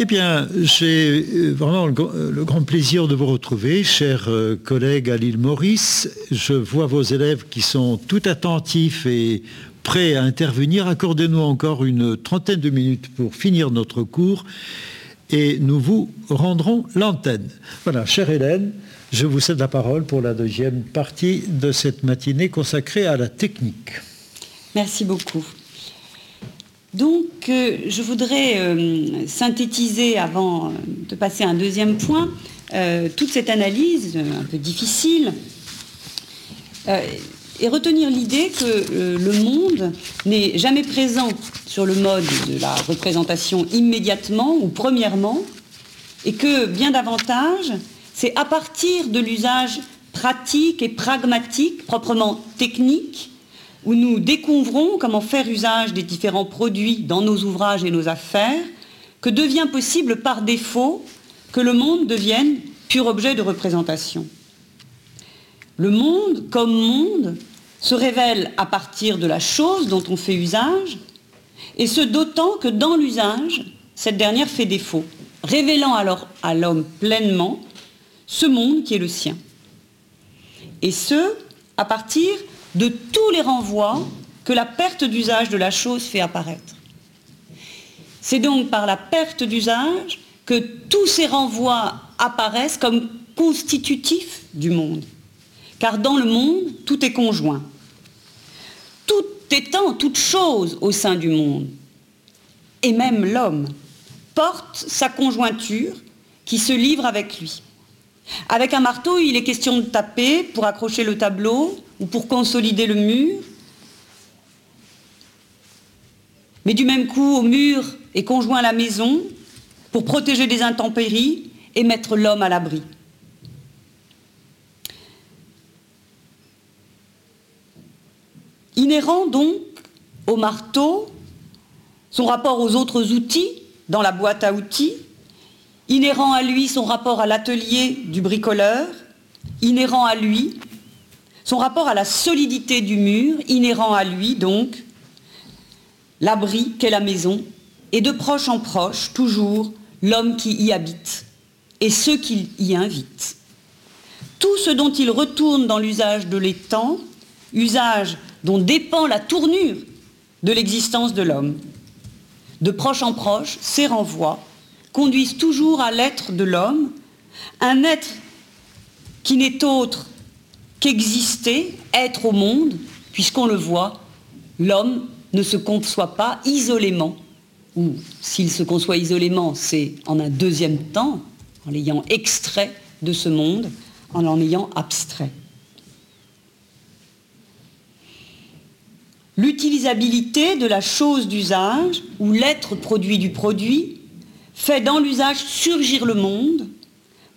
Eh bien, j'ai euh, vraiment le, grand plaisir de vous retrouver, chers euh, collègues à l'île Maurice. Je vois vos élèves qui sont tout attentifs et prêts à intervenir. Accordez-nous encore une trentaine de minutes pour finir notre cours et nous vous rendrons l'antenne. Voilà, chère Hélène, je vous cède la parole pour la deuxième partie de cette matinée consacrée à la technique. Merci beaucoup. Donc, euh, je voudrais euh, synthétiser, avant de passer à un deuxième point, euh, toute cette analyse un peu difficile et retenir l'idée que le monde n'est jamais présent sur le mode de la représentation immédiatement ou premièrement, et que bien davantage, c'est à partir de l'usage pratique et pragmatique, proprement technique, où nous découvrons comment faire usage des différents produits dans nos ouvrages et nos affaires, que devient possible par défaut que le monde devienne pur objet de représentation. Le monde, comme monde, se révèle à partir de la chose dont on fait usage, et ce d'autant que dans l'usage, cette dernière fait défaut, révélant alors à l'homme pleinement ce monde qui est le sien. Et ce, à partir de tous les renvois que la perte d'usage de la chose fait apparaître. C'est donc par la perte d'usage que tous ces renvois apparaissent comme constitutifs du monde. Car dans le monde, tout est conjoint. Tout étant toute chose au sein du monde, et même l'homme, porte sa conjointure qui se livre avec lui. Avec un marteau, il est question de taper pour accrocher le tableau ou pour consolider le mur. Mais du même coup, au mur est conjoint la maison pour protéger des intempéries et mettre l'homme à l'abri. Inhérent donc au marteau, son rapport aux autres outils dans la boîte à outils, inhérent à lui son rapport à l'atelier du bricoleur, inhérent à lui son rapport à la solidité du mur, inhérent à lui donc l'abri qu'est la maison, et de proche en proche, toujours, l'homme qui y habite et ceux qui y invitent. Tout ce dont il retourne dans l'usage de l'étang, usage dont dépend la tournure de l'existence de l'homme. De proche en proche, ces renvois conduisent toujours à l'être de l'homme, un être qui n'est autre qu'exister, être au monde, puisqu'on le voit, l'homme ne se conçoit pas isolément, ou s'il se conçoit isolément, c'est en un deuxième temps, en l'ayant extrait de ce monde, en l'en ayant abstrait. L'utilisabilité de la chose d'usage, ou l'être produit du produit, fait dans l'usage surgir le monde,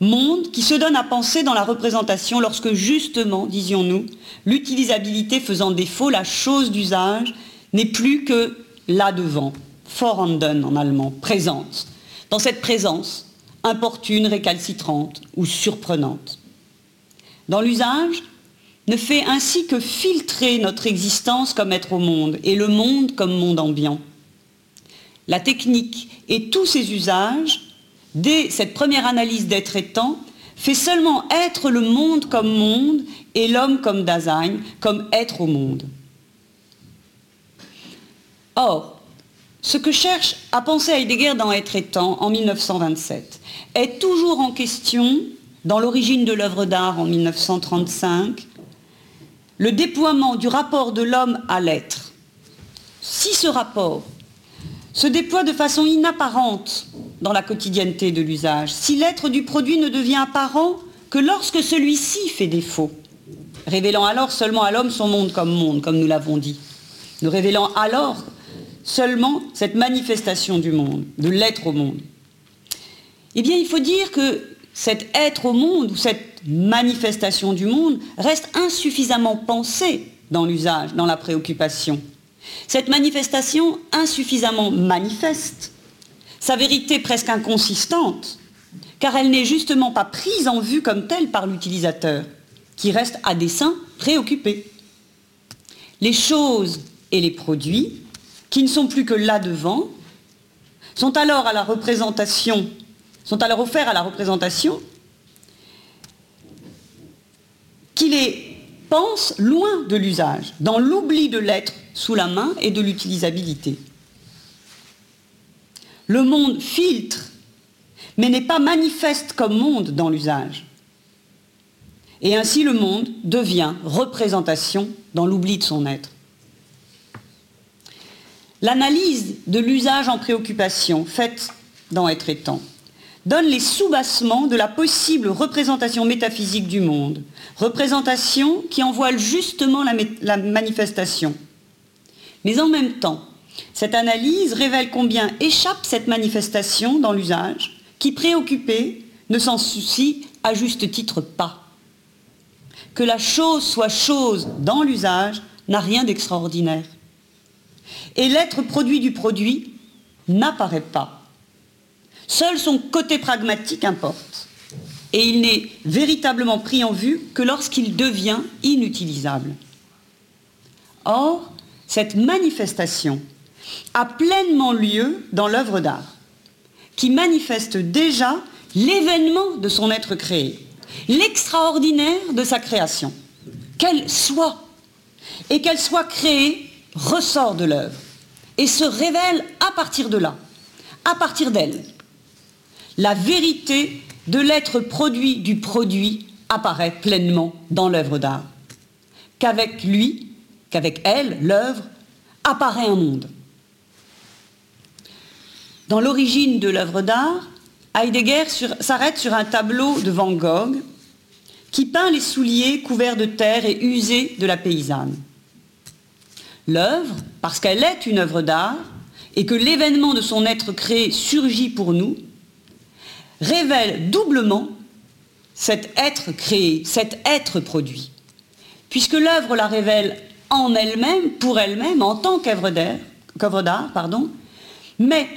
monde qui se donne à penser dans la représentation lorsque justement, disions-nous, l'utilisabilité faisant défaut, la chose d'usage n'est plus que là devant, vorhanden en allemand, présente, dans cette présence importune, récalcitrante ou surprenante. Dans l'usage, ne fait ainsi que filtrer notre existence comme être au monde et le monde comme monde ambiant. La technique et tous ses usages, dès cette première analyse d'être étant, fait seulement être le monde comme monde et l'homme comme Dasein, comme être au monde. Or, ce que cherche à penser Heidegger dans Être étant en 1927 est toujours en question, dans l'origine de l'œuvre d'art en 1935, le déploiement du rapport de l'homme à l'être. Si ce rapport se déploie de façon inapparente dans la quotidienneté de l'usage, si l'être du produit ne devient apparent que lorsque celui-ci fait défaut, révélant alors seulement à l'homme son monde comme monde, comme nous l'avons dit, ne révélant alors seulement cette manifestation du monde, de l'être au monde. Eh bien, il faut dire que cet être au monde ou cette manifestation du monde reste insuffisamment pensée dans l'usage, dans la préoccupation. Cette manifestation insuffisamment manifeste, sa vérité presque inconsistante, car elle n'est justement pas prise en vue comme telle par l'utilisateur, qui reste à dessein préoccupé. Les choses et les produits, qui ne sont plus que là devant, sont alors à la représentation, sont alors offerts à la représentation qui les pense loin de l'usage, dans l'oubli de l'être sous la main et de l'utilisabilité. Le monde filtre, mais n'est pas manifeste comme monde dans l'usage. Et ainsi le monde devient représentation dans l'oubli de son être. L'analyse de l'usage en préoccupation faite dans Être et Temps donne les soubassements de la possible représentation métaphysique du monde, représentation qui en voile justement la manifestation. Mais en même temps, cette analyse révèle combien échappe cette manifestation dans l'usage, qui préoccupé ne s'en soucie à juste titre pas. Que la chose soit chose dans l'usage n'a rien d'extraordinaire. Et l'être produit du produit n'apparaît pas. Seul son côté pragmatique importe. Et il n'est véritablement pris en vue que lorsqu'il devient inutilisable. Or, cette manifestation a pleinement lieu dans l'œuvre d'art, qui manifeste déjà l'événement de son être créé, l'extraordinaire de sa création. Qu'elle soit, et qu'elle soit créée, ressort de l'œuvre, et se révèle à partir de là, à partir d'elle. La vérité de l'être produit du produit apparaît pleinement dans l'œuvre d'art. Qu'avec lui, qu'avec elle, l'œuvre, apparaît un monde. Dans l'origine de l'œuvre d'art, Heidegger s'arrête sur un tableau de Van Gogh qui peint les souliers couverts de terre et usés de la paysanne. L'œuvre, parce qu'elle est une œuvre d'art et que l'événement de son être créé surgit pour nous, révèle doublement cet être créé, cet être produit, puisque l'œuvre la révèle en elle-même, pour elle-même, en tant qu'œuvre d'art, mais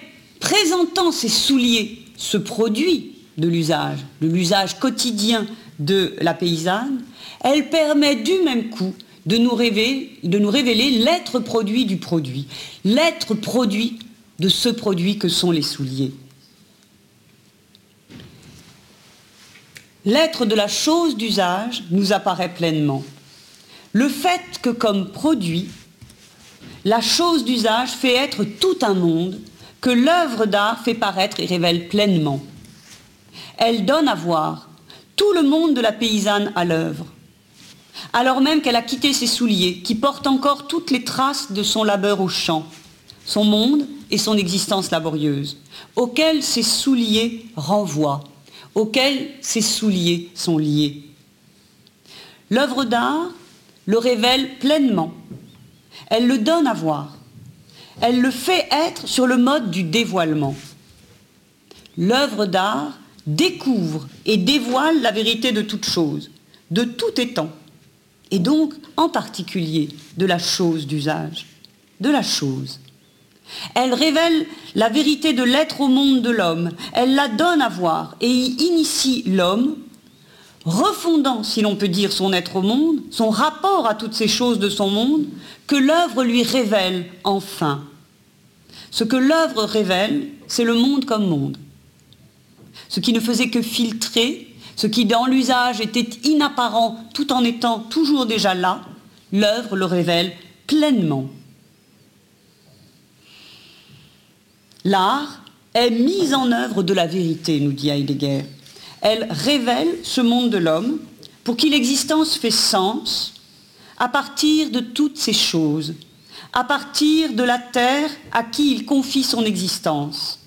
présentant ses souliers, ce produit de l'usage, de l'usage quotidien de la paysanne, elle permet du même coup de nous révéler, de nous révéler l'être produit du produit, l'être produit de ce produit que sont les souliers. L'être de la chose d'usage nous apparaît pleinement le fait que comme produit, la chose d'usage fait être tout un monde que l'œuvre d'art fait paraître et révèle pleinement. Elle donne à voir tout le monde de la paysanne à l'œuvre, alors même qu'elle a quitté ses souliers qui portent encore toutes les traces de son labeur au champ, son monde et son existence laborieuse, auxquels ses souliers renvoient, auxquels ses souliers sont liés. L'œuvre d'art le révèle pleinement. Elle le donne à voir. Elle le fait être sur le mode du dévoilement. L'œuvre d'art découvre et dévoile la vérité de toute chose, de tout étant, et donc en particulier de la chose d'usage, de la chose. Elle révèle la vérité de l'être au monde de l'homme, elle la donne à voir et y initie l'homme refondant, si l'on peut dire, son être au monde, son rapport à toutes ces choses de son monde, que l'œuvre lui révèle enfin. Ce que l'œuvre révèle, c'est le monde comme monde. Ce qui ne faisait que filtrer, ce qui dans l'usage était inapparent tout en étant toujours déjà là, l'œuvre le révèle pleinement. L'art est mise en œuvre de la vérité, nous dit Heidegger elle révèle ce monde de l'homme pour qui l'existence fait sens à partir de toutes ces choses, à partir de la terre à qui il confie son existence,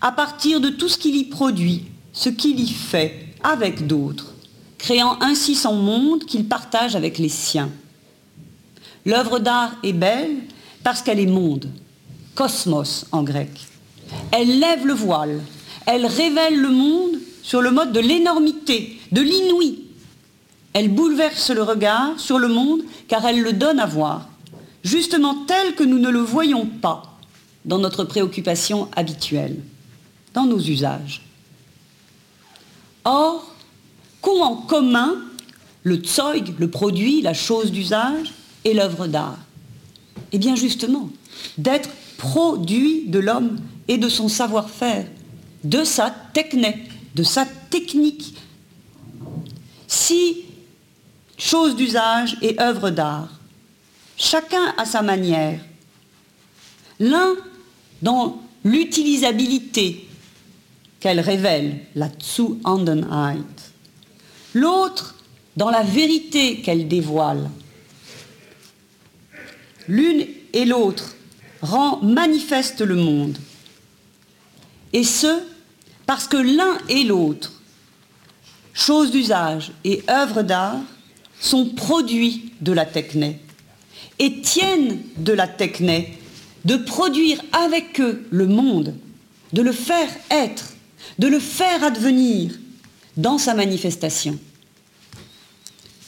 à partir de tout ce qu'il y produit, ce qu'il y fait avec d'autres, créant ainsi son monde qu'il partage avec les siens. L'œuvre d'art est belle parce qu'elle est monde, cosmos en grec. Elle lève le voile, elle révèle le monde sur le mode de l'énormité, de l'inouï. Elle bouleverse le regard sur le monde car elle le donne à voir, justement tel que nous ne le voyons pas dans notre préoccupation habituelle, dans nos usages. Or, qu'ont en commun le tsoig, le produit, la chose d'usage, et l'œuvre d'art? Eh bien justement, d'être produit de l'homme et de son savoir-faire, de sa technique, de sa technique. Si chose d'usage et œuvre d'art, chacun à sa manière, l'un dans l'utilisabilité qu'elle révèle, la Zu-Andenheit, l'autre dans la vérité qu'elle dévoile. L'une et l'autre rend manifeste le monde. Et ce, parce que l'un et l'autre, choses d'usage et œuvres d'art, sont produits de la techné et tiennent de la techné de produire avec eux le monde, de le faire être, de le faire advenir dans sa manifestation.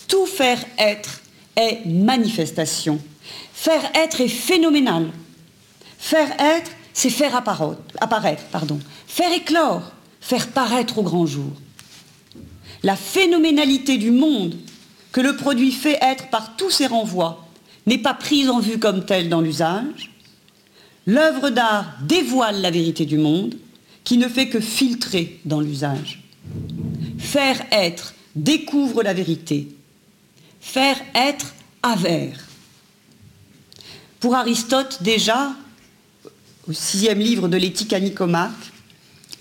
Tout faire être est manifestation. Faire être est phénoménal. Faire être, c'est faire apparaître. Faire éclore, faire paraître au grand jour. La phénoménalité du monde que le produit fait être par tous ses renvois n'est pas prise en vue comme telle dans l'usage. L'œuvre d'art dévoile la vérité du monde qui ne fait que filtrer dans l'usage. Faire être découvre la vérité, faire être avers. Pour Aristote, déjà, sixième livre de l'éthique à Nicomaque,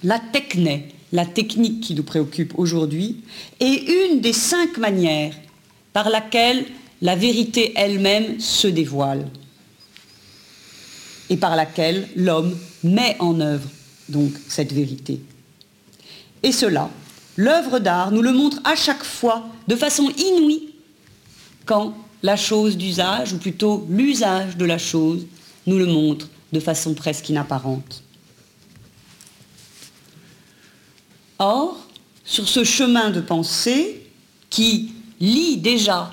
la techné, la technique qui nous préoccupe aujourd'hui, est une des cinq manières par laquelle la vérité elle-même se dévoile et par laquelle l'homme met en œuvre donc cette vérité. Et cela, l'œuvre d'art nous le montre à chaque fois de façon inouïe quand la chose d'usage, ou plutôt l'usage de la chose, nous le montre de façon presque inapparente. Or, sur ce chemin de pensée qui lie déjà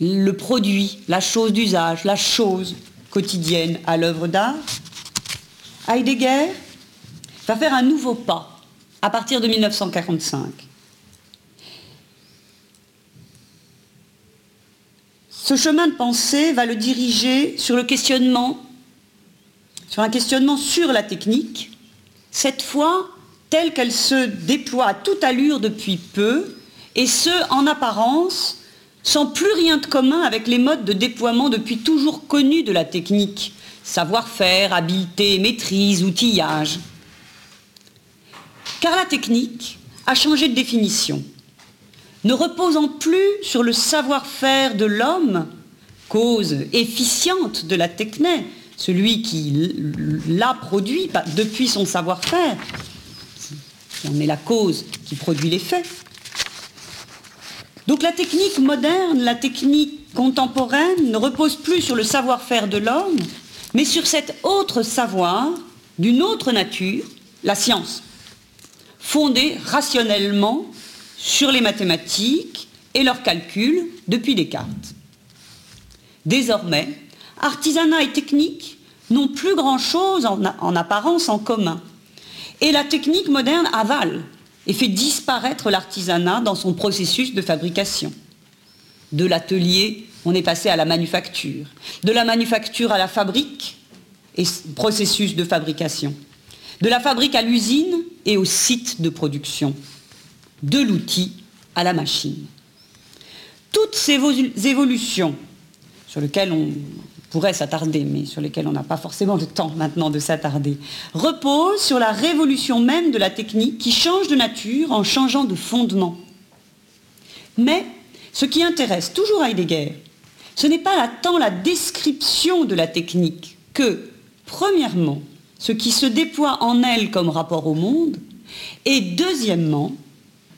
le produit, la chose d'usage, la chose quotidienne à l'œuvre d'art, Heidegger va faire un nouveau pas à partir de 1945. Ce chemin de pensée va le diriger sur le questionnement, sur un questionnement sur la technique, cette fois telle qu'elle se déploie à toute allure depuis peu, et ce, en apparence, sans plus rien de commun avec les modes de déploiement depuis toujours connus de la technique, savoir-faire, habileté, maîtrise, outillage. Car la technique a changé de définition ne reposant plus sur le savoir-faire de l'homme, cause efficiente de la techné, celui qui l'a produit depuis son savoir-faire, on est la cause qui produit les faits. Donc la technique moderne, la technique contemporaine ne repose plus sur le savoir-faire de l'homme, mais sur cet autre savoir d'une autre nature, la science, fondée rationnellement sur les mathématiques et leurs calculs depuis Descartes. Désormais, artisanat et technique n'ont plus grand-chose en, en, apparence en commun. Et la technique moderne avale et fait disparaître l'artisanat dans son processus de fabrication. De l'atelier, on est passé à la manufacture. De la manufacture à la fabrique et processus de fabrication. De la fabrique à l'usine et au site de production de l'outil à la machine. Toutes ces évolutions sur lesquelles on pourrait s'attarder, mais sur lesquelles on n'a pas forcément le temps maintenant de s'attarder, reposent sur la révolution même de la technique qui change de nature en changeant de fondement. Mais ce qui intéresse toujours Heidegger, ce n'est pas tant la description de la technique que, premièrement, ce qui se déploie en elle comme rapport au monde, et deuxièmement,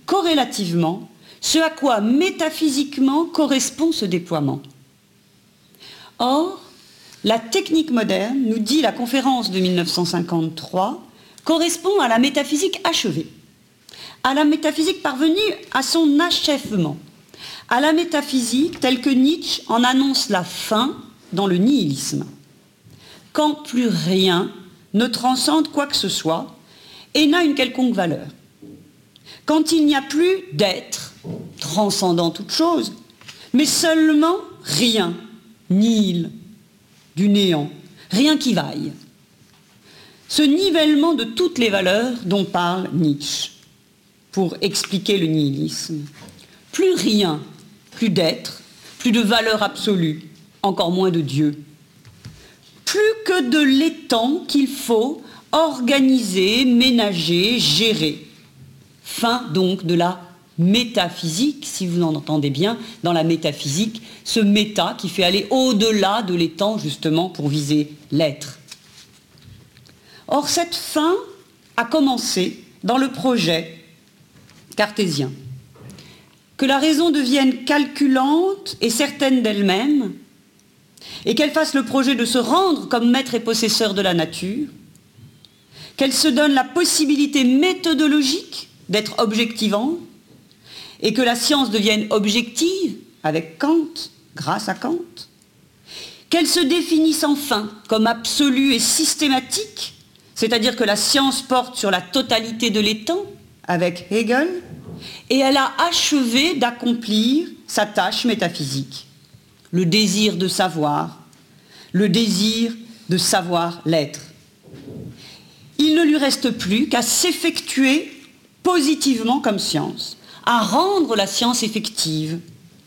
corrélativement ce à quoi métaphysiquement correspond ce déploiement. Or, la technique moderne, nous dit la conférence de 1953, correspond à la métaphysique achevée, à la métaphysique parvenue à son achèvement, à la métaphysique telle que Nietzsche en annonce la fin dans le nihilisme, quand plus rien ne transcende quoi que ce soit et n'a une quelconque valeur quand il n'y a plus d'être transcendant toute chose, mais seulement rien, nil, du néant, rien qui vaille. ce nivellement de toutes les valeurs dont parle Nietzsche pour expliquer le nihilisme. Plus rien, plus d'être, plus de valeur absolue, encore moins de Dieu. Plus que de l'étang qu'il faut organiser, ménager, gérer. Fin donc de la métaphysique, si vous en entendez bien, dans la métaphysique, ce méta qui fait aller au-delà de l'étang justement pour viser l'être. Or, cette fin a commencé dans le projet cartésien. Que la raison devienne calculante et certaine d'elle-même, et qu'elle fasse le projet de se rendre comme maître et possesseur de la nature, qu'elle se donne la possibilité méthodologique d'être objectivante, et que la science devienne objective avec Kant, grâce à Kant, qu'elle se définisse enfin comme absolue et systématique, c'est-à-dire que la science porte sur la totalité de l'étang avec Hegel, et elle a achevé d'accomplir sa tâche métaphysique, le désir de savoir, le désir de savoir l'être. Il ne lui reste plus qu'à s'effectuer positivement comme science à rendre la science effective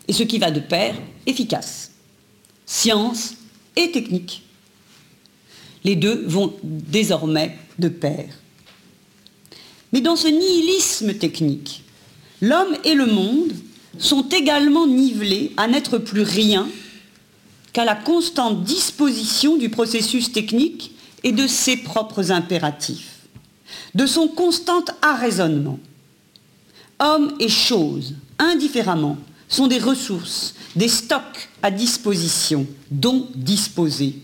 et ce qui va de pair, efficace. Science et technique. Les deux vont désormais de pair. Mais dans ce nihilisme technique, l'homme et le monde sont également nivelés à n'être plus rien qu'à la constante disposition du processus technique et de ses propres impératifs, de son constant arraisonnement. Hommes et choses, indifféremment, sont des ressources, des stocks à disposition, dont disposer.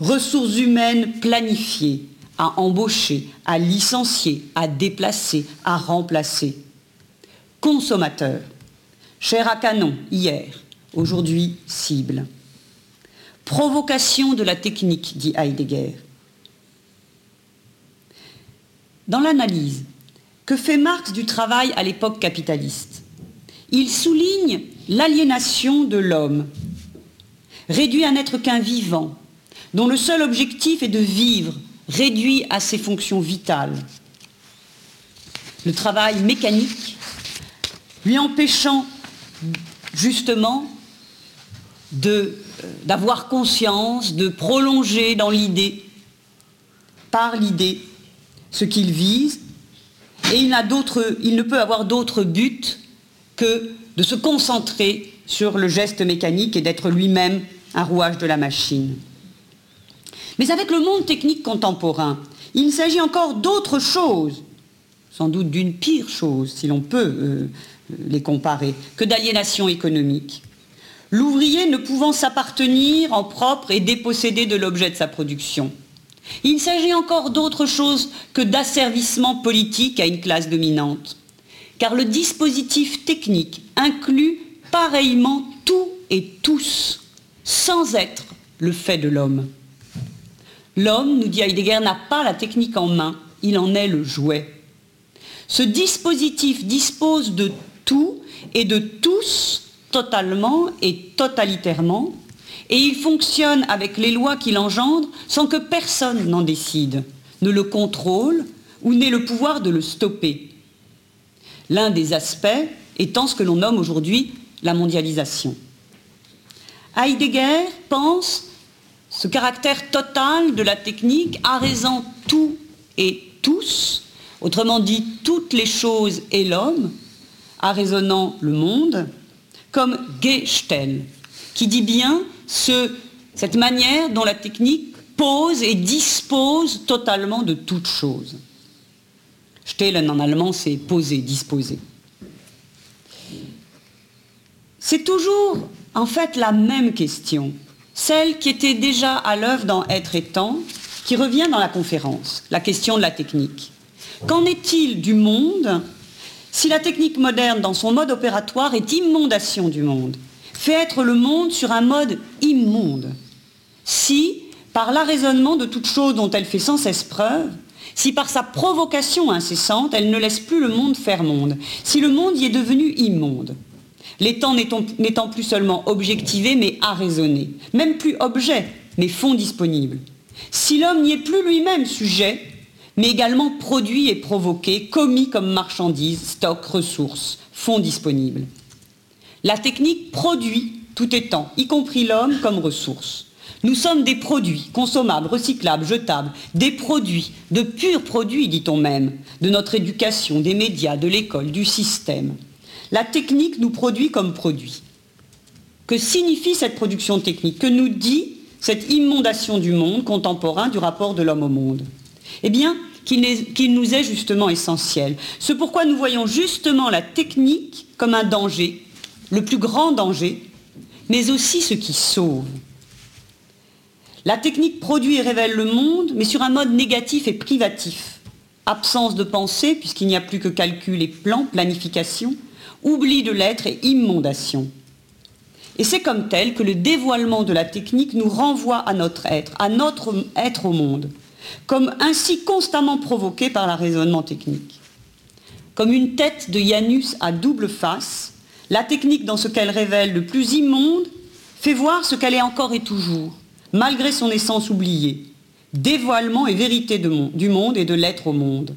Ressources humaines planifiées, à embaucher, à licencier, à déplacer, à remplacer. Consommateurs, chair à canon hier, aujourd'hui cible. Provocation de la technique, dit Heidegger. Dans l'analyse, que fait Marx du travail à l'époque capitaliste Il souligne l'aliénation de l'homme, réduit à n'être qu'un vivant, dont le seul objectif est de vivre, réduit à ses fonctions vitales. Le travail mécanique, lui empêchant justement euh, d'avoir conscience, de prolonger dans l'idée, par l'idée, ce qu'il vise et il, ne peut avoir d'autre but que de se concentrer sur le geste mécanique et d'être lui-même un rouage de la machine. Mais avec le monde technique contemporain, il s'agit encore d'autre chose, sans doute d'une pire chose, si l'on peut euh, les comparer, que d'aliénation économique. L'ouvrier ne pouvant s'appartenir en propre et dépossédé de l'objet de sa production. Il s'agit encore d'autre chose que d'asservissement politique à une classe dominante, car le dispositif technique inclut pareillement tout et tous, sans être le fait de l'homme. L'homme, nous dit Heidegger, n'a pas la technique en main, il en est le jouet. Ce dispositif dispose de tout et de tous totalement et totalitairement, et il fonctionne avec les lois qu'il engendre sans que personne n'en décide, ne le contrôle ou n'ait le pouvoir de le stopper. L'un des aspects étant ce que l'on nomme aujourd'hui la mondialisation. Heidegger pense ce caractère total de la technique arrêsant tout et tous, autrement dit toutes les choses et l'homme, arraisonnant le monde, comme Gestel, qui dit bien cette manière dont la technique pose et dispose totalement de toute chose. Stellen en allemand, c'est poser, disposer. C'est toujours en fait la même question, celle qui était déjà à l'œuvre dans Être et Temps, qui revient dans la conférence, la question de la technique. Qu'en est-il du monde si la technique moderne, dans son mode opératoire, est immondation du monde? Fait être le monde sur un mode immonde. Si, par l'arraisonnement de toute chose dont elle fait sans cesse preuve, si par sa provocation incessante, elle ne laisse plus le monde faire monde, si le monde y est devenu immonde, les temps n'étant plus seulement objectivés mais arraisonnés, même plus objet mais fonds disponibles, Si l'homme n'y est plus lui-même sujet, mais également produit et provoqué, commis comme marchandise, stock, ressources, fonds disponibles. La technique produit tout étant, y compris l'homme, comme ressource. Nous sommes des produits consommables, recyclables, jetables, des produits, de purs produits, dit-on même, de notre éducation, des médias, de l'école, du système. La technique nous produit comme produit. Que signifie cette production technique? Que nous dit cette immondation du monde contemporain du rapport de l'homme au monde? Eh bien, qu'il nous est justement essentiel. Ce pourquoi nous voyons justement la technique comme un danger, le plus grand danger, mais aussi ce qui sauve. La technique produit et révèle le monde, mais sur un mode négatif et privatif. Absence de pensée, puisqu'il n'y a plus que calcul et plan, planification, oubli de l'être et immondation. Et c'est comme tel que le dévoilement de la technique nous renvoie à notre être, à notre être au monde, comme ainsi constamment provoqué par la raisonnement technique. Comme une tête de Janus à double face, la technique dans ce qu'elle révèle le plus immonde fait voir ce qu'elle est encore et toujours, malgré son essence oubliée, dévoilement et vérité du monde et de l'être au monde.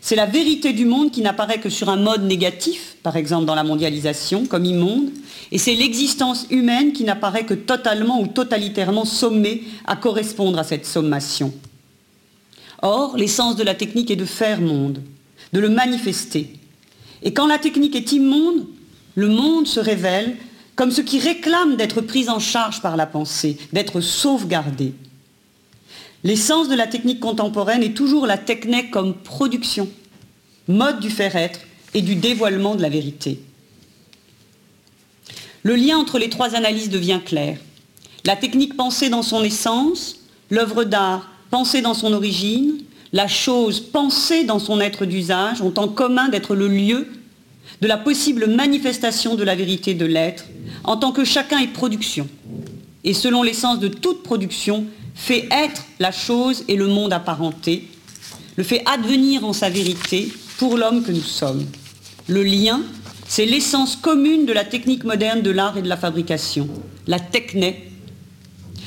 C'est la vérité du monde qui n'apparaît que sur un mode négatif, par exemple dans la mondialisation, comme immonde, et c'est l'existence humaine qui n'apparaît que totalement ou totalitairement sommée à correspondre à cette sommation. Or, l'essence de la technique est de faire monde, de le manifester. Et quand la technique est immonde, le monde se révèle comme ce qui réclame d'être pris en charge par la pensée, d'être sauvegardé. L'essence de la technique contemporaine est toujours la technique comme production, mode du faire-être et du dévoilement de la vérité. Le lien entre les trois analyses devient clair. La technique pensée dans son essence, l'œuvre d'art pensée dans son origine, la chose pensée dans son être d'usage ont en commun d'être le lieu de la possible manifestation de la vérité de l'être, en tant que chacun est production. Et selon l'essence de toute production, fait être la chose et le monde apparenté, le fait advenir en sa vérité pour l'homme que nous sommes. Le lien, c'est l'essence commune de la technique moderne de l'art et de la fabrication, la techné,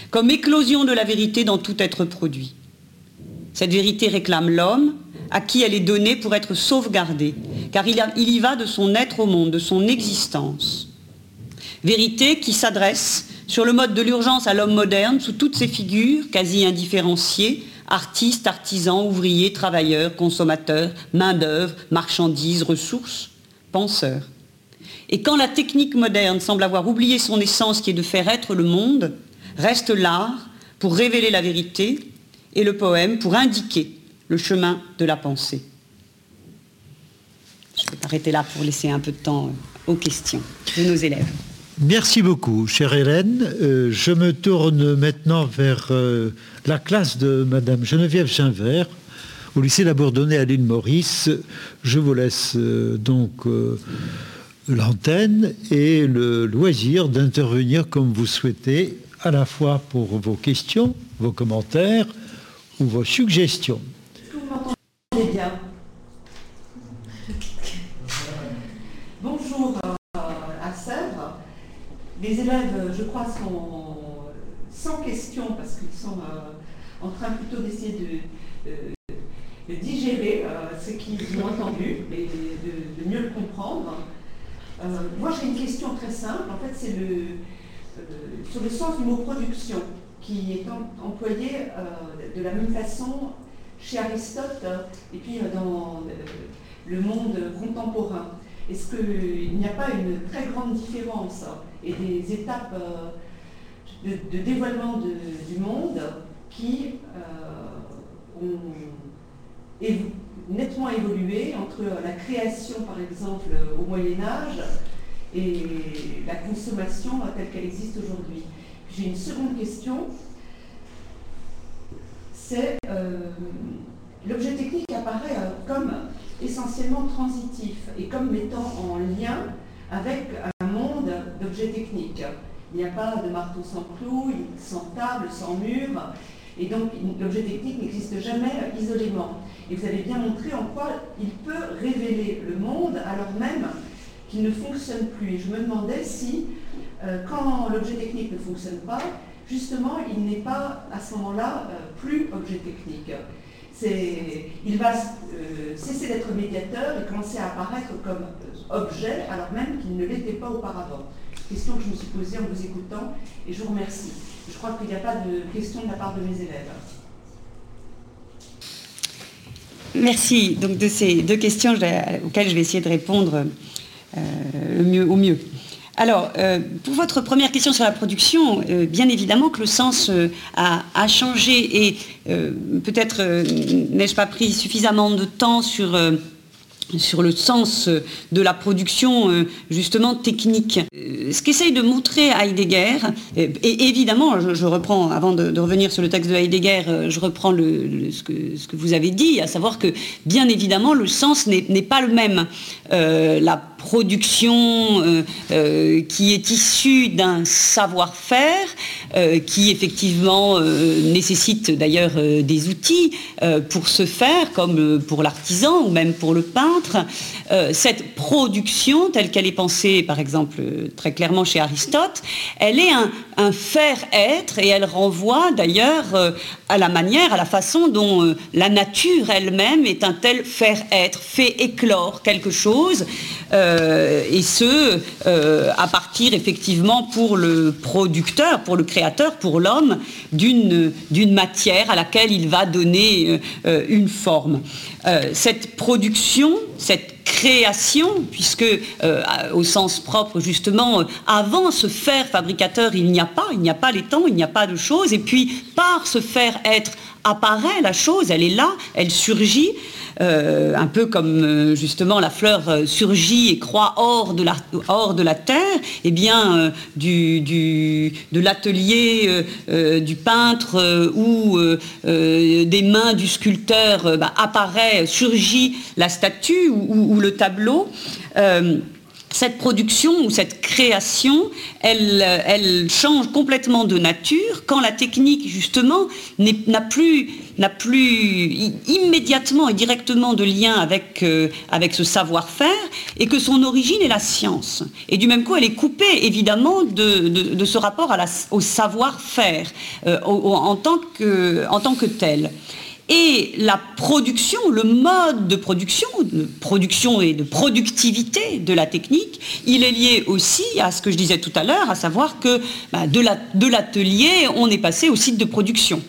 comme éclosion de la vérité dans tout être produit. Cette vérité réclame l'homme, à qui elle est donnée pour être sauvegardée, car il, y va de son être au monde, de son existence. Vérité qui s'adresse sur le mode de l'urgence à l'homme moderne sous toutes ses figures, quasi indifférenciées, artistes, artisans, ouvriers, travailleurs, consommateurs, main-d'œuvre, marchandises, ressources, penseurs. Et quand la technique moderne semble avoir oublié son essence qui est de faire être le monde, reste l'art pour révéler la vérité et le poème pour indiquer le chemin de la pensée. Je vais m'arrêter là pour laisser un peu de temps aux questions de nos élèves. Merci beaucoup, chère Hélène. Euh, je me tourne maintenant vers euh, la classe de Madame Geneviève Ginvert au lycée La Bourdonnais à l'île Maurice. Je vous laisse euh, donc l'antenne et le loisir d'intervenir comme vous souhaitez, à la fois pour vos questions, vos commentaires ou vos suggestions. Est-ce que vous m'entendez bien Bonjour à Sèvres. Les élèves, je crois, sont sans question parce qu'ils sont euh, en train plutôt d'essayer de, digérer euh, ce qu'ils ont entendu et de, mieux le comprendre. Euh, moi, j'ai une question très simple. En fait, c'est sur le sens du mot production qui est employé de la même façon chez Aristote et puis dans le monde contemporain. Est-ce qu'il n'y a pas une très grande différence et des étapes euh, de, dévoilement du monde qui euh, ont nettement évolué entre la création, par exemple, au Moyen Âge et la consommation telle qu'elle existe aujourd'hui. J'ai une seconde question, c'est euh, l'objet technique apparaît comme essentiellement transitif et comme mettant en lien avec un monde d'objets techniques. Il n'y a pas de marteau sans clou, sans table, sans mur, et donc l'objet technique n'existe jamais isolément. Et vous avez bien montré en quoi il peut révéler le monde alors même qu'il ne fonctionne plus. Et je me demandais si, euh, quand l'objet technique ne fonctionne pas, justement, il n'est pas à ce moment-là plus objet technique. Il va cesser d'être médiateur et commencer à apparaître comme objet alors même qu'il ne l'était pas auparavant. Question que je me suis posée en vous écoutant et je vous remercie. Je crois qu'il n'y a pas de questions de la part de mes élèves. Merci donc de ces deux questions auxquelles je vais essayer de répondre euh, au mieux. Alors, euh, pour votre première question sur la production, euh, bien évidemment que le sens a, a, changé et peut-être n'ai-je pas pris suffisamment de temps sur le sens de la production euh, justement technique. Euh, ce qu'essaye de montrer Heidegger, et évidemment, je, reprends, avant de, revenir sur le texte de Heidegger, euh, je reprends ce, que, vous avez dit, à savoir que bien évidemment, le sens n'est pas le même. Production qui est issue d'un savoir-faire, qui effectivement nécessite d'ailleurs des outils pour se faire, comme pour l'artisan ou même pour le peintre, euh, cette production, telle qu'elle est pensée, par exemple, très clairement chez Aristote, elle est un, faire-être et elle renvoie d'ailleurs euh, à la manière, à la façon dont euh, la nature elle-même est un tel faire-être, fait éclore quelque chose, et ce, à partir effectivement pour le producteur, pour le créateur, pour l'homme, d'une matière à laquelle il va donner une forme. cette production, cette création, puisque euh, au sens propre justement, euh, avant ce faire fabricateur, il n'y a pas, il n'y a pas les temps, il n'y a pas de choses, et puis par ce faire être apparaît la chose, elle est là, elle surgit, euh, un peu comme euh, justement la fleur euh, surgit et croît hors de la, terre, eh bien du, de l'atelier du peintre ou des mains du sculpteur bah, apparaît, surgit la statue ou le tableau cette production ou cette création, elle, change complètement de nature quand la technique, justement, n'a plus, plus immédiatement et directement de lien avec, euh, avec ce savoir-faire et que son origine est la science. Et du même coup, elle est coupée, évidemment, de, ce rapport au savoir-faire euh, en, en tant que tel. Et la production, le mode de production, de production et de productivité de la technique, il est lié aussi à ce que je disais tout à l'heure, à savoir que bah, de l'atelier, on est passé au site de production.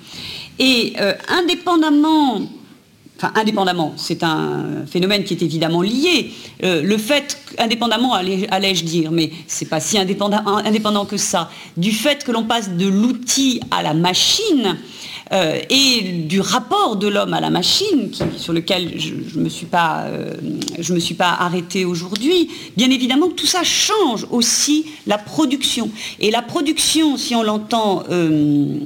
Et euh, indépendamment Enfin, indépendamment, c'est un phénomène qui est évidemment lié. Euh, le fait, indépendamment, allais-je dire, mais c'est pas si indépendant, que ça, du fait que l'on passe de l'outil à la machine, euh, et du rapport de l'homme à la machine, sur lequel je ne me, suis pas, euh, me suis pas arrêtée aujourd'hui, bien évidemment tout ça change aussi la production. Et la production, si on l'entend euh,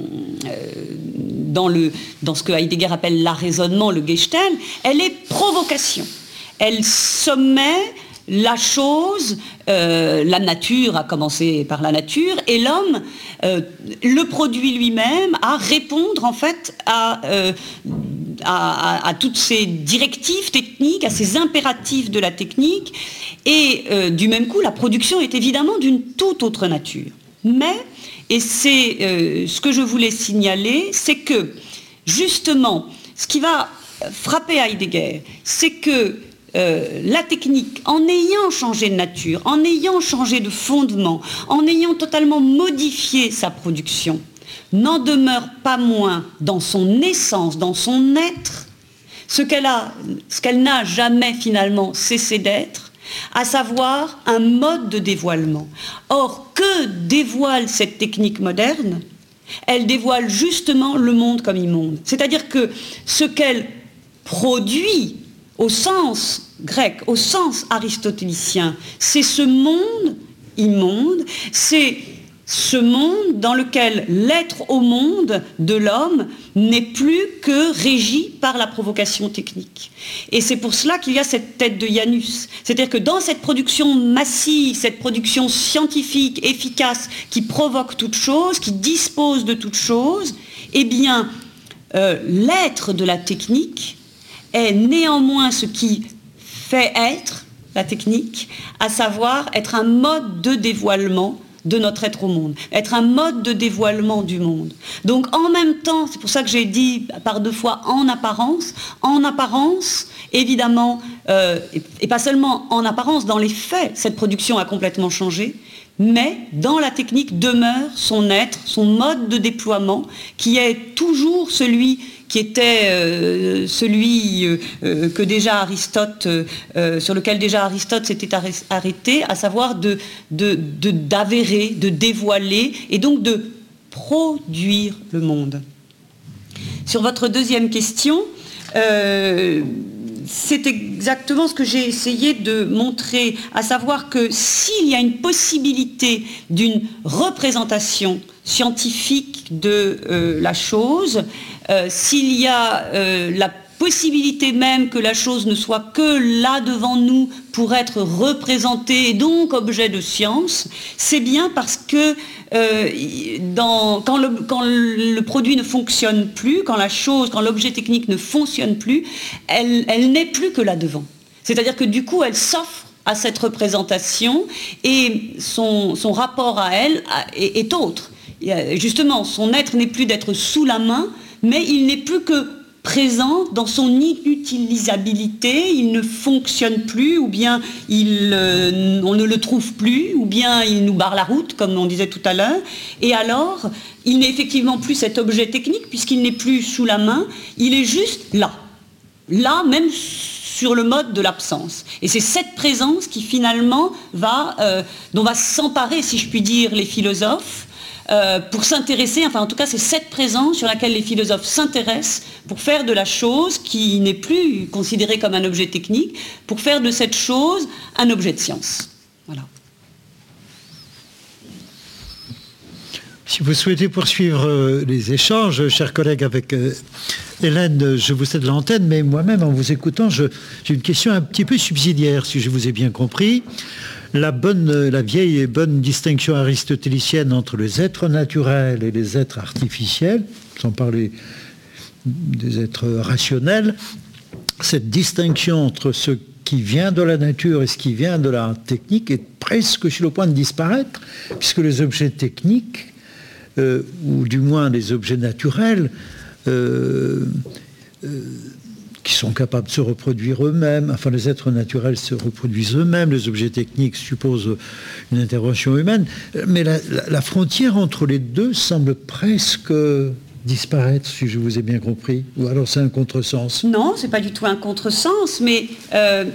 dans, ce que Heidegger appelle l'arraisonnement, le Gestell, elle est provocation. Elle sommet la chose, euh, la nature, a commencé par la nature, et l'homme, euh, le produit lui-même, à répondre en fait euh, à, à, toutes ces directives techniques, à ces impératifs de la technique, et du même coup, la production est évidemment d'une toute autre nature. Mais, et c'est ce que je voulais signaler, c'est que justement, ce qui va frapper Heidegger, c'est que euh, la technique, en ayant changé de nature, en ayant changé de fondement, en ayant totalement modifié sa production, n'en demeure pas moins dans son essence, dans son être, ce qu'elle ce qu'elle n'a jamais finalement cessé d'être, à savoir un mode de dévoilement. Or, que dévoile cette technique moderne? Elle dévoile justement le monde comme immonde. C'est-à-dire que ce qu'elle produit au sens grec, au sens aristotélicien. C'est ce monde immonde, c'est ce monde dans lequel l'être au monde de l'homme n'est plus que régi par la provocation technique. Et c'est pour cela qu'il y a cette tête de Janus. C'est-à-dire que dans cette production massive, cette production scientifique, efficace, qui provoque toute chose, qui dispose de toute chose, eh bien, euh, l'être de la technique est néanmoins ce qui fait être la technique, à savoir être un mode de dévoilement de notre être au monde, être un mode de dévoilement du monde. Donc en même temps, c'est pour ça que j'ai dit par deux fois en apparence, en apparence, évidemment, euh, et pas seulement en apparence, dans les faits, cette production a complètement changé, mais dans la technique demeure son être, son mode de déploiement, qui est toujours celui qui était euh, celui euh, euh, que déjà Aristote, sur lequel déjà Aristote s'était arrêté, à savoir d'avérer, de, dévoiler et donc de produire le monde. Sur votre deuxième question, c'est exactement ce que j'ai essayé de montrer, à savoir que s'il y a une possibilité d'une représentation scientifique de la chose, euh, s'il y a euh, la possibilité même que la chose ne soit que là devant nous pour être représentée et donc objet de science, c'est bien parce que euh, quand, le, produit ne fonctionne plus, quand la chose, quand l'objet technique ne fonctionne plus, elle, n'est plus que là devant. C'est-à-dire que du coup, elle s'offre à cette représentation et son, rapport à elle est autre. Justement, son être n'est plus d'être sous la main, mais il n'est plus que présent dans son inutilisabilité, il ne fonctionne plus, ou bien euh, on ne le trouve plus, ou bien il nous barre la route, comme on disait tout à l'heure. Et alors, il n'est effectivement plus cet objet technique, puisqu'il n'est plus sous la main, il est juste là. Là, même sur le mode de l'absence. Et c'est cette présence qui finalement euh, dont va s'emparer, si je puis dire, les philosophes, euh, pour s'intéresser, enfin en tout cas c'est cette présence sur laquelle les philosophes s'intéressent pour faire de la chose qui n'est plus considérée comme un objet technique, pour faire de cette chose un objet de science. Voilà. Si vous souhaitez poursuivre euh, les échanges, chers collègues, avec euh, Hélène, je vous cède l'antenne, mais moi-même, en vous écoutant, j'ai une question un petit peu subsidiaire, si je vous ai bien compris la, bonne, la vieille et bonne distinction aristotélicienne entre les êtres naturels et les êtres artificiels, sans parler des êtres rationnels, cette distinction entre ce qui vient de la nature et ce qui vient de la technique est presque sur le point de disparaître, puisque les objets techniques, euh, ou du moins les objets naturels, euh, euh, qui sont capables de se reproduire eux-mêmes. Enfin, les êtres naturels se reproduisent eux-mêmes. Les objets techniques supposent une intervention humaine. Mais la, frontière entre les deux semble presque disparaître, si je vous ai bien compris. Ou alors c'est un contresens Non, c'est pas du tout un contresens, mais euh,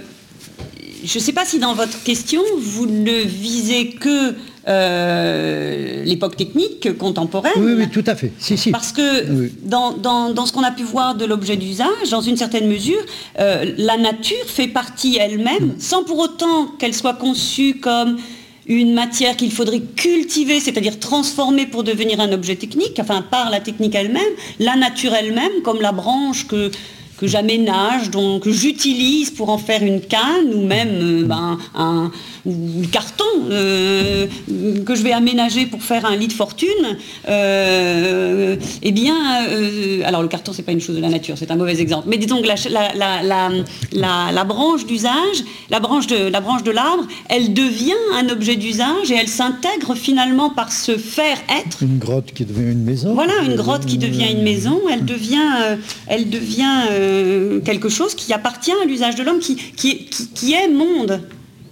je ne sais pas si dans votre question, vous ne visez que euh, l'époque technique contemporaine. Oui, oui, tout à fait. Parce que dans, ce qu'on a pu voir de l'objet d'usage, dans une certaine mesure, euh, la nature fait partie elle-même, mm. sans pour autant qu'elle soit conçue comme une matière qu'il faudrait cultiver, c'est-à-dire transformer pour devenir un objet technique, enfin par la technique elle-même, la nature elle-même, comme la branche que que j'aménage, donc j'utilise pour en faire une canne ou même euh, ben, un, carton euh, que je vais aménager pour faire un lit de fortune, euh, eh bien, alors le carton c'est pas une chose de la nature, c'est un mauvais exemple, mais disons que la, la, branche d'usage, la branche de la branche de l'arbre, elle devient un objet d'usage et elle s'intègre finalement par ce faire être. Une grotte qui devient une maison. Voilà, une grotte qui devient une maison, elle devient, elle devient euh, quelque chose qui appartient à l'usage de l'homme, qui, qui, est monde,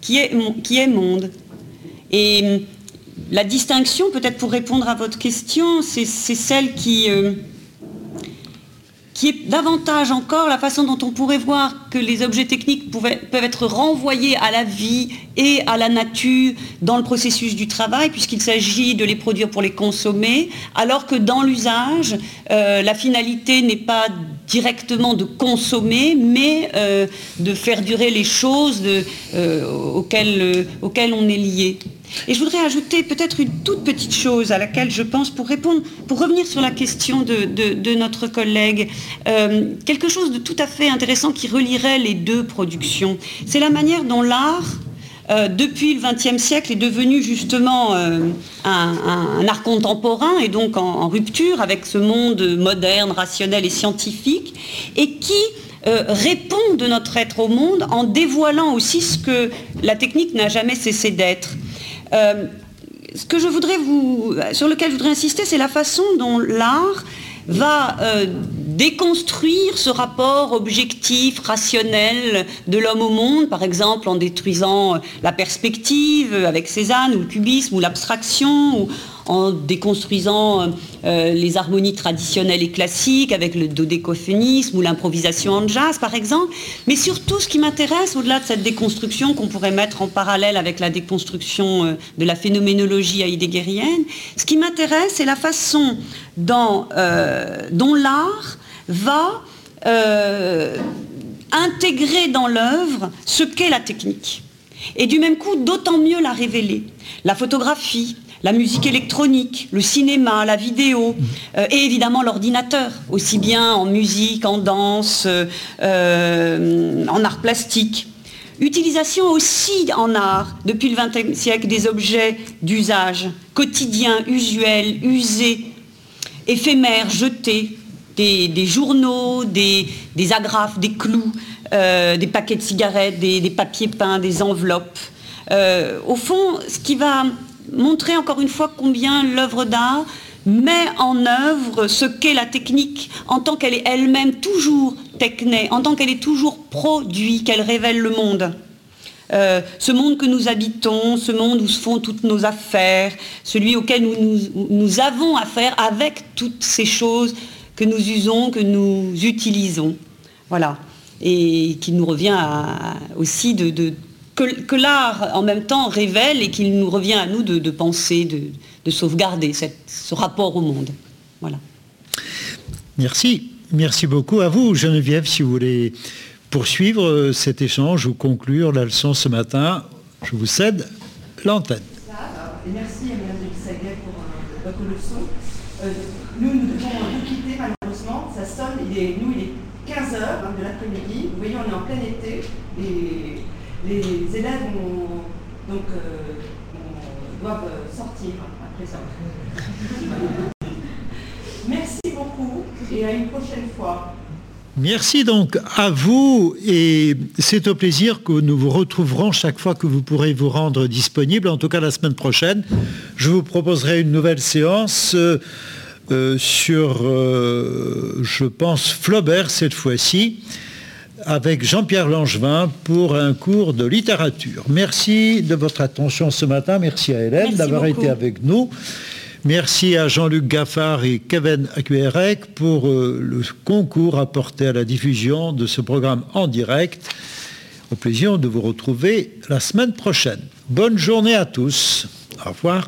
qui est, qui est monde. Et hum, la distinction, peut-être pour répondre à votre question, c'est celle qui, euh, qui est davantage encore la façon dont on pourrait voir que les objets techniques peuvent être renvoyés à la vie et à la nature dans le processus du travail, puisqu'il s'agit de les produire pour les consommer, alors que dans l'usage, euh, la finalité n'est pas directement de consommer, mais euh, de faire durer les choses euh, auxquelles, auxquelles on est lié. Et je voudrais ajouter peut-être une toute petite chose à laquelle je pense pour répondre, pour revenir sur la question de, notre collègue, euh, quelque chose de tout à fait intéressant qui relierait les deux productions. C'est la manière dont l'art, euh, depuis le XXe siècle, est devenu justement euh, un, art contemporain et donc en, rupture avec ce monde moderne, rationnel et scientifique, et qui répond de notre être au monde en dévoilant aussi ce que la technique n'a jamais cessé d'être. Euh, ce que je voudrais vous, sur lequel je voudrais insister, c'est la façon dont l'art va euh, déconstruire ce rapport objectif, rationnel de l'homme au monde, par exemple en détruisant la perspective avec Cézanne, ou le cubisme, ou l'abstraction, en déconstruisant euh, les harmonies traditionnelles et classiques avec le dodécophonisme ou l'improvisation en jazz, par exemple. Mais surtout, ce qui m'intéresse, au-delà de cette déconstruction qu'on pourrait mettre en parallèle avec la déconstruction euh, de la phénoménologie heideggerienne, ce qui m'intéresse, c'est la façon euh, dont l'art va intégrer dans l'œuvre ce qu'est la technique. Et du même coup, d'autant mieux la révéler. La photographie, la musique électronique, le cinéma, la vidéo, euh, et évidemment l'ordinateur, aussi bien en musique, en danse, euh, euh, en art plastique. Utilisation aussi en art, depuis le XXe siècle, des objets d'usage, quotidiens, usuels, usés, éphémères, jetés, des, journaux, des, agrafes, des clous, des paquets de cigarettes, des, papiers peints, des enveloppes. au fond, ce qui va montrer encore une fois combien l'œuvre d'art met en œuvre ce qu'est la technique en tant qu'elle est elle-même toujours techné, en tant qu'elle est toujours produit, qu'elle révèle le monde. Euh, ce monde que nous habitons, ce monde où se font toutes nos affaires, celui auquel nous, avons affaire avec toutes ces choses que nous usons, que nous utilisons. Voilà. Et qui nous revient aussi de que, l'art en même temps révèle et qu'il nous revient à nous de, penser, de, sauvegarder ce rapport au monde. Voilà. Merci. Merci beaucoup à vous, Geneviève, si vous voulez poursuivre euh, cet échange ou conclure la leçon ce matin. Je vous cède l'antenne. Merci à Mme Saguet pour euh, votre leçon. Euh, nous, nous devons nous quitter malheureusement. Ça sonne, il est, nous, il est 15h hein, de l'après-midi. Vous voyez, on est en plein été. Et les élèves donc, euh, doivent sortir après ça. Merci beaucoup et à une prochaine fois. Merci donc à vous et c'est au plaisir que nous vous retrouverons chaque fois que vous pourrez vous rendre disponible, en tout cas la semaine prochaine. Je vous proposerai une nouvelle séance euh, euh, sur, je pense, Flaubert cette fois-ci avec Jean-Pierre Langevin pour un cours de littérature. Merci de votre attention ce matin. Merci à Hélène d'avoir été avec nous. Merci à Jean-Luc Gaffard et Kevin Akuerek pour euh, le concours apporté à la diffusion de ce programme en direct. Au plaisir de vous retrouver la semaine prochaine. Bonne journée à tous. Au revoir.